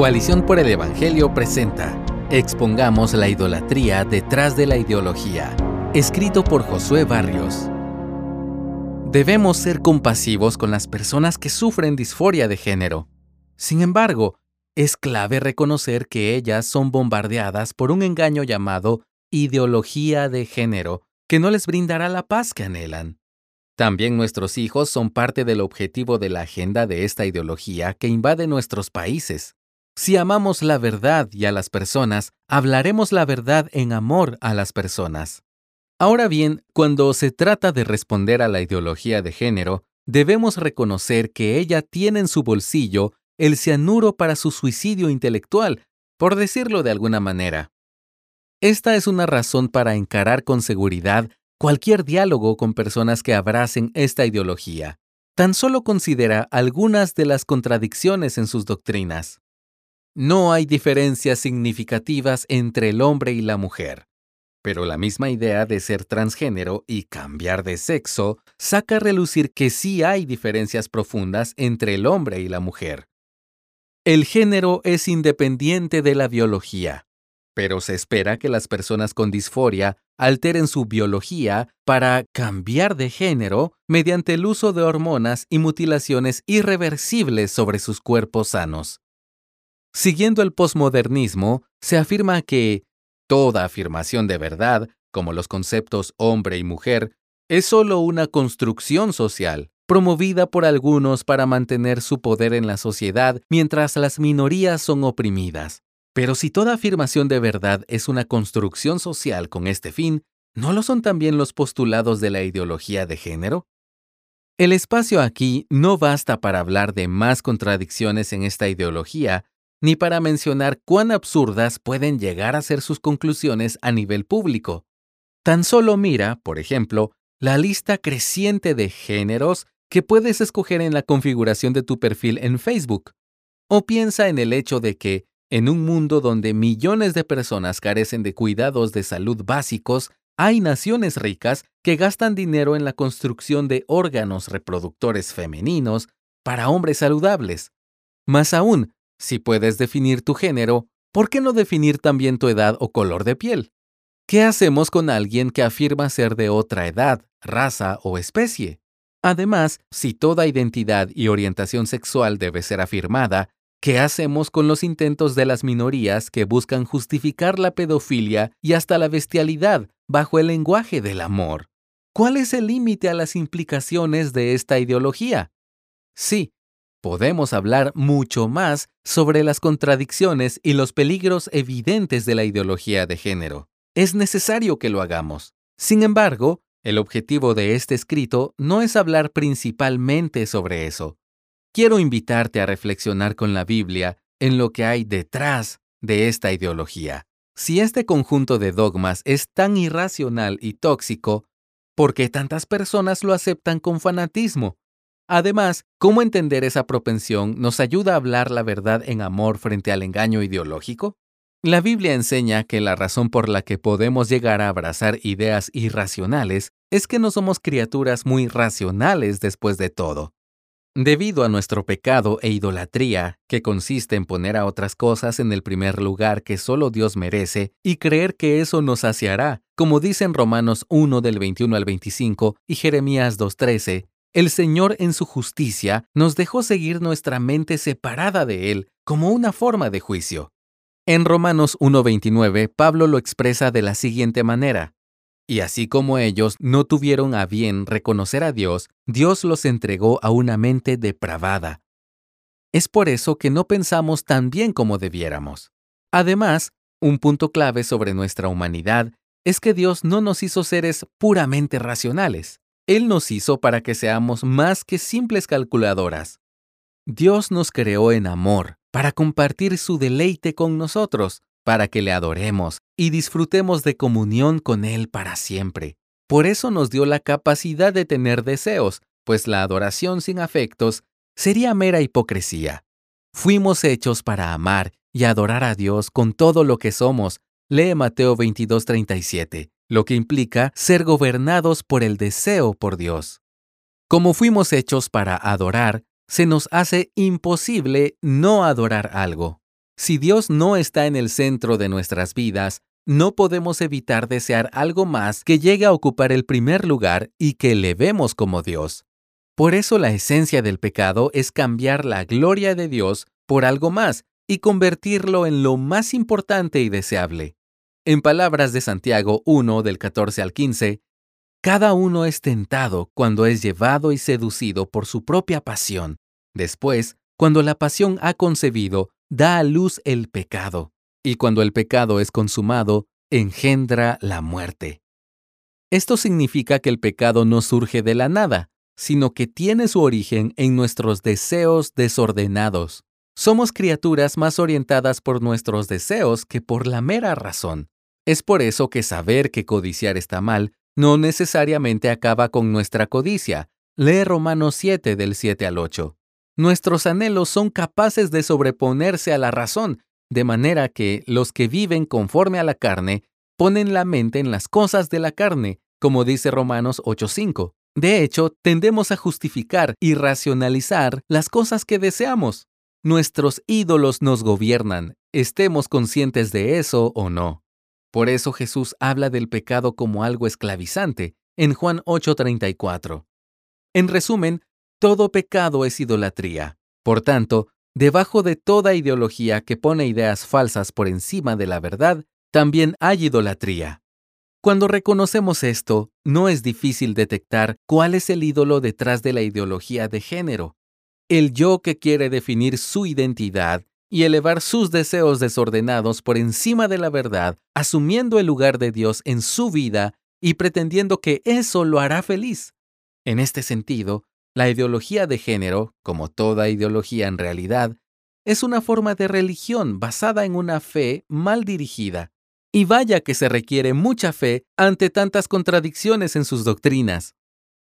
Coalición por el Evangelio presenta Expongamos la idolatría detrás de la ideología, escrito por Josué Barrios. Debemos ser compasivos con las personas que sufren disforia de género. Sin embargo, es clave reconocer que ellas son bombardeadas por un engaño llamado ideología de género que no les brindará la paz que anhelan. También nuestros hijos son parte del objetivo de la agenda de esta ideología que invade nuestros países. Si amamos la verdad y a las personas, hablaremos la verdad en amor a las personas. Ahora bien, cuando se trata de responder a la ideología de género, debemos reconocer que ella tiene en su bolsillo el cianuro para su suicidio intelectual, por decirlo de alguna manera. Esta es una razón para encarar con seguridad cualquier diálogo con personas que abracen esta ideología. Tan solo considera algunas de las contradicciones en sus doctrinas. No hay diferencias significativas entre el hombre y la mujer. Pero la misma idea de ser transgénero y cambiar de sexo saca a relucir que sí hay diferencias profundas entre el hombre y la mujer. El género es independiente de la biología, pero se espera que las personas con disforia alteren su biología para cambiar de género mediante el uso de hormonas y mutilaciones irreversibles sobre sus cuerpos sanos. Siguiendo el posmodernismo, se afirma que toda afirmación de verdad, como los conceptos hombre y mujer, es solo una construcción social, promovida por algunos para mantener su poder en la sociedad mientras las minorías son oprimidas. Pero si toda afirmación de verdad es una construcción social con este fin, ¿no lo son también los postulados de la ideología de género? El espacio aquí no basta para hablar de más contradicciones en esta ideología, ni para mencionar cuán absurdas pueden llegar a ser sus conclusiones a nivel público. Tan solo mira, por ejemplo, la lista creciente de géneros que puedes escoger en la configuración de tu perfil en Facebook. O piensa en el hecho de que, en un mundo donde millones de personas carecen de cuidados de salud básicos, hay naciones ricas que gastan dinero en la construcción de órganos reproductores femeninos para hombres saludables. Más aún, si puedes definir tu género, ¿por qué no definir también tu edad o color de piel? ¿Qué hacemos con alguien que afirma ser de otra edad, raza o especie? Además, si toda identidad y orientación sexual debe ser afirmada, ¿qué hacemos con los intentos de las minorías que buscan justificar la pedofilia y hasta la bestialidad bajo el lenguaje del amor? ¿Cuál es el límite a las implicaciones de esta ideología? Sí, podemos hablar mucho más sobre las contradicciones y los peligros evidentes de la ideología de género. Es necesario que lo hagamos. Sin embargo, el objetivo de este escrito no es hablar principalmente sobre eso. Quiero invitarte a reflexionar con la Biblia en lo que hay detrás de esta ideología. Si este conjunto de dogmas es tan irracional y tóxico, ¿por qué tantas personas lo aceptan con fanatismo? Además, ¿cómo entender esa propensión nos ayuda a hablar la verdad en amor frente al engaño ideológico? La Biblia enseña que la razón por la que podemos llegar a abrazar ideas irracionales es que no somos criaturas muy racionales después de todo. Debido a nuestro pecado e idolatría, que consiste en poner a otras cosas en el primer lugar que solo Dios merece y creer que eso nos saciará, como dicen Romanos 1 del 21 al 25 y Jeremías 2.13, el Señor en su justicia nos dejó seguir nuestra mente separada de Él como una forma de juicio. En Romanos 1.29, Pablo lo expresa de la siguiente manera. Y así como ellos no tuvieron a bien reconocer a Dios, Dios los entregó a una mente depravada. Es por eso que no pensamos tan bien como debiéramos. Además, un punto clave sobre nuestra humanidad es que Dios no nos hizo seres puramente racionales. Él nos hizo para que seamos más que simples calculadoras. Dios nos creó en amor, para compartir su deleite con nosotros, para que le adoremos y disfrutemos de comunión con Él para siempre. Por eso nos dio la capacidad de tener deseos, pues la adoración sin afectos sería mera hipocresía. Fuimos hechos para amar y adorar a Dios con todo lo que somos. Lee Mateo 22:37 lo que implica ser gobernados por el deseo por Dios. Como fuimos hechos para adorar, se nos hace imposible no adorar algo. Si Dios no está en el centro de nuestras vidas, no podemos evitar desear algo más que llegue a ocupar el primer lugar y que le vemos como Dios. Por eso la esencia del pecado es cambiar la gloria de Dios por algo más y convertirlo en lo más importante y deseable. En palabras de Santiago 1 del 14 al 15, cada uno es tentado cuando es llevado y seducido por su propia pasión. Después, cuando la pasión ha concebido, da a luz el pecado, y cuando el pecado es consumado, engendra la muerte. Esto significa que el pecado no surge de la nada, sino que tiene su origen en nuestros deseos desordenados. Somos criaturas más orientadas por nuestros deseos que por la mera razón. Es por eso que saber que codiciar está mal no necesariamente acaba con nuestra codicia. Lee Romanos 7 del 7 al 8. Nuestros anhelos son capaces de sobreponerse a la razón, de manera que los que viven conforme a la carne ponen la mente en las cosas de la carne, como dice Romanos 8:5. De hecho, tendemos a justificar y racionalizar las cosas que deseamos. Nuestros ídolos nos gobiernan, estemos conscientes de eso o no. Por eso Jesús habla del pecado como algo esclavizante en Juan 8:34. En resumen, todo pecado es idolatría. Por tanto, debajo de toda ideología que pone ideas falsas por encima de la verdad, también hay idolatría. Cuando reconocemos esto, no es difícil detectar cuál es el ídolo detrás de la ideología de género. El yo que quiere definir su identidad y elevar sus deseos desordenados por encima de la verdad, asumiendo el lugar de Dios en su vida y pretendiendo que eso lo hará feliz. En este sentido, la ideología de género, como toda ideología en realidad, es una forma de religión basada en una fe mal dirigida, y vaya que se requiere mucha fe ante tantas contradicciones en sus doctrinas.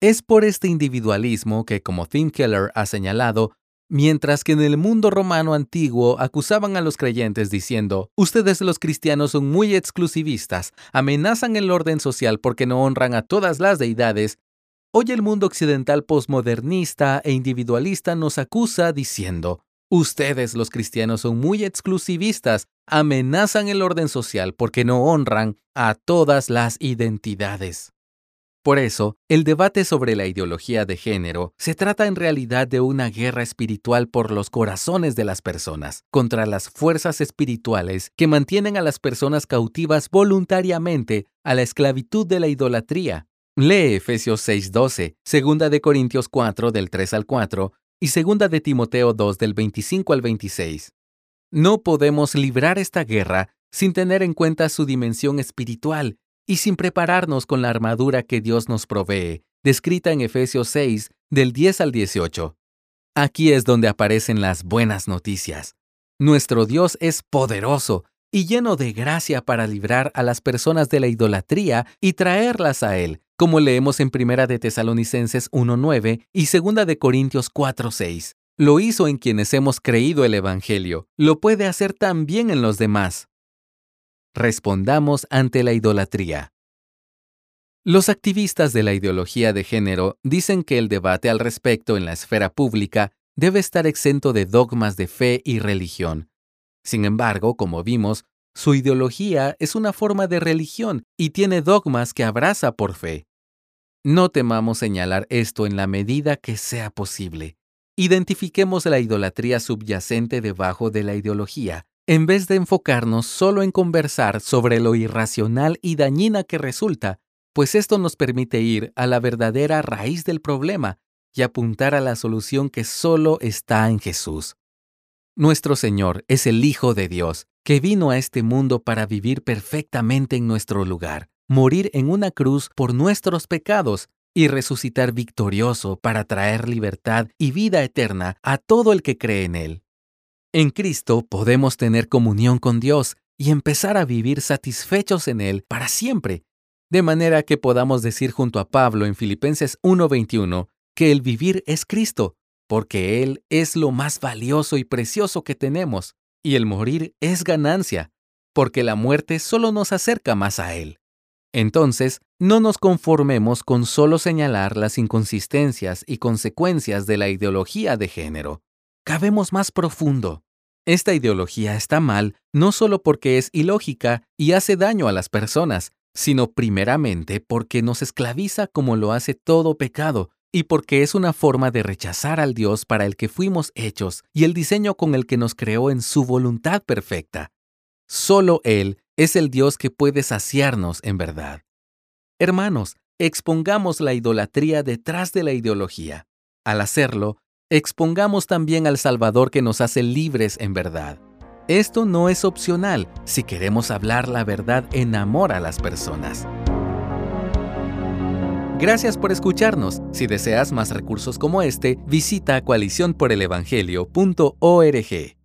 Es por este individualismo que, como Tim Keller ha señalado, mientras que en el mundo romano antiguo acusaban a los creyentes diciendo, ustedes los cristianos son muy exclusivistas, amenazan el orden social porque no honran a todas las deidades, hoy el mundo occidental posmodernista e individualista nos acusa diciendo, Ustedes, los cristianos, son muy exclusivistas, amenazan el orden social porque no honran a todas las identidades. Por eso, el debate sobre la ideología de género se trata en realidad de una guerra espiritual por los corazones de las personas, contra las fuerzas espirituales que mantienen a las personas cautivas voluntariamente a la esclavitud de la idolatría. Lee Efesios 6:12, 2 de Corintios 4 del 3 al 4 y segunda de Timoteo 2 del 25 al 26. No podemos librar esta guerra sin tener en cuenta su dimensión espiritual y sin prepararnos con la armadura que Dios nos provee, descrita en Efesios 6 del 10 al 18. Aquí es donde aparecen las buenas noticias. Nuestro Dios es poderoso y lleno de gracia para librar a las personas de la idolatría y traerlas a Él, como leemos en Primera de Tesalonicenses 1.9 y Segunda de Corintios 4.6. Lo hizo en quienes hemos creído el Evangelio, lo puede hacer también en los demás. Respondamos ante la idolatría. Los activistas de la ideología de género dicen que el debate al respecto en la esfera pública debe estar exento de dogmas de fe y religión. Sin embargo, como vimos, su ideología es una forma de religión y tiene dogmas que abraza por fe. No temamos señalar esto en la medida que sea posible. Identifiquemos la idolatría subyacente debajo de la ideología, en vez de enfocarnos solo en conversar sobre lo irracional y dañina que resulta, pues esto nos permite ir a la verdadera raíz del problema y apuntar a la solución que solo está en Jesús. Nuestro Señor es el Hijo de Dios, que vino a este mundo para vivir perfectamente en nuestro lugar, morir en una cruz por nuestros pecados y resucitar victorioso para traer libertad y vida eterna a todo el que cree en Él. En Cristo podemos tener comunión con Dios y empezar a vivir satisfechos en Él para siempre, de manera que podamos decir junto a Pablo en Filipenses 1:21 que el vivir es Cristo porque Él es lo más valioso y precioso que tenemos, y el morir es ganancia, porque la muerte solo nos acerca más a Él. Entonces, no nos conformemos con solo señalar las inconsistencias y consecuencias de la ideología de género. Cabemos más profundo. Esta ideología está mal no solo porque es ilógica y hace daño a las personas, sino primeramente porque nos esclaviza como lo hace todo pecado y porque es una forma de rechazar al Dios para el que fuimos hechos y el diseño con el que nos creó en su voluntad perfecta. Solo Él es el Dios que puede saciarnos en verdad. Hermanos, expongamos la idolatría detrás de la ideología. Al hacerlo, expongamos también al Salvador que nos hace libres en verdad. Esto no es opcional si queremos hablar la verdad en amor a las personas. Gracias por escucharnos. Si deseas más recursos como este, visita coaliciónporelevangelio.org.